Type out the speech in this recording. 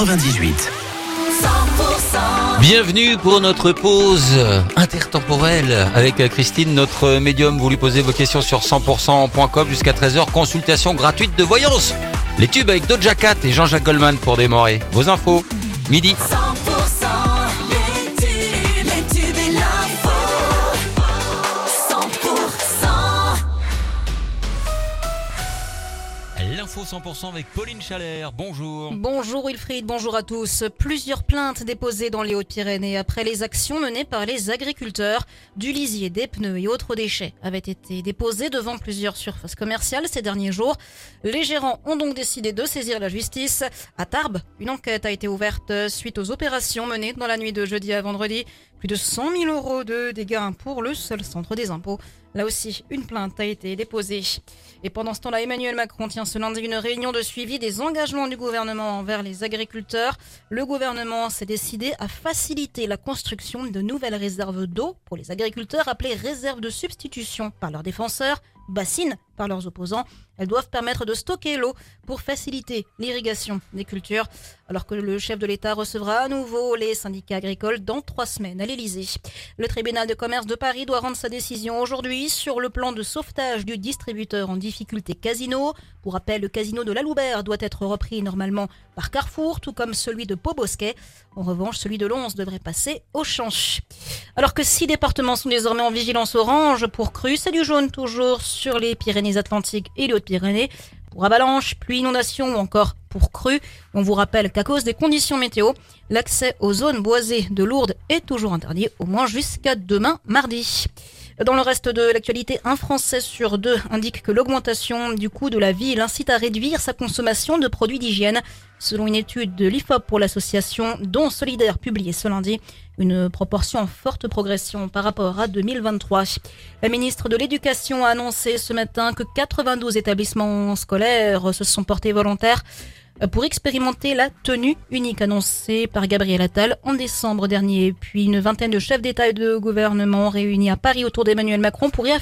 98. Bienvenue pour notre pause intertemporelle avec Christine, notre médium. Vous lui posez vos questions sur 100%.com jusqu'à 13h. Consultation gratuite de voyance. Les tubes avec Doja Cat et Jean-Jacques Goldman pour démarrer. Vos infos, midi. 100% L'info 100% avec Pauline Chalère. Bonjour. Bonjour Wilfried, bonjour à tous. Plusieurs plaintes déposées dans les Hautes-Pyrénées après les actions menées par les agriculteurs. Du lisier, des pneus et autres déchets avaient été déposés devant plusieurs surfaces commerciales ces derniers jours. Les gérants ont donc décidé de saisir la justice. À Tarbes, une enquête a été ouverte suite aux opérations menées dans la nuit de jeudi à vendredi. Plus de 100 000 euros de dégâts pour le seul centre des impôts. Là aussi, une plainte a été déposée. Et pendant ce temps-là, Emmanuel Macron tient ce lundi une réunion de suivi des engagements du gouvernement envers les agriculteurs. Le gouvernement s'est décidé à faciliter la construction de nouvelles réserves d'eau pour les agriculteurs appelées réserves de substitution par leurs défenseurs, bassines par leurs opposants. Elles doivent permettre de stocker l'eau pour faciliter l'irrigation des cultures, alors que le chef de l'État recevra à nouveau les syndicats agricoles dans trois semaines à l'Élysée. Le tribunal de commerce de Paris doit rendre sa décision aujourd'hui sur le plan de sauvetage du distributeur en difficulté Casino. Pour rappel, le casino de la Loubert doit être repris normalement par Carrefour, tout comme celui de Pau-Bosquet. En revanche, celui de Lons devrait passer au change. Alors que six départements sont désormais en vigilance orange pour crue, c'est du jaune toujours sur les Pyrénées-Atlantiques et les Pour avalanche, pluie, inondation ou encore pour crue, on vous rappelle qu'à cause des conditions météo, l'accès aux zones boisées de Lourdes est toujours interdit, au moins jusqu'à demain mardi. Dans le reste de l'actualité, un Français sur deux indique que l'augmentation du coût de la vie l'incite à réduire sa consommation de produits d'hygiène. Selon une étude de l'IFOP pour l'association Don Solidaire publiée ce lundi, une proportion en forte progression par rapport à 2023. La ministre de l'Éducation a annoncé ce matin que 92 établissements scolaires se sont portés volontaires pour expérimenter la tenue unique annoncée par Gabriel Attal en décembre dernier. Puis une vingtaine de chefs d'État et de gouvernement réunis à Paris autour d'Emmanuel Macron pour y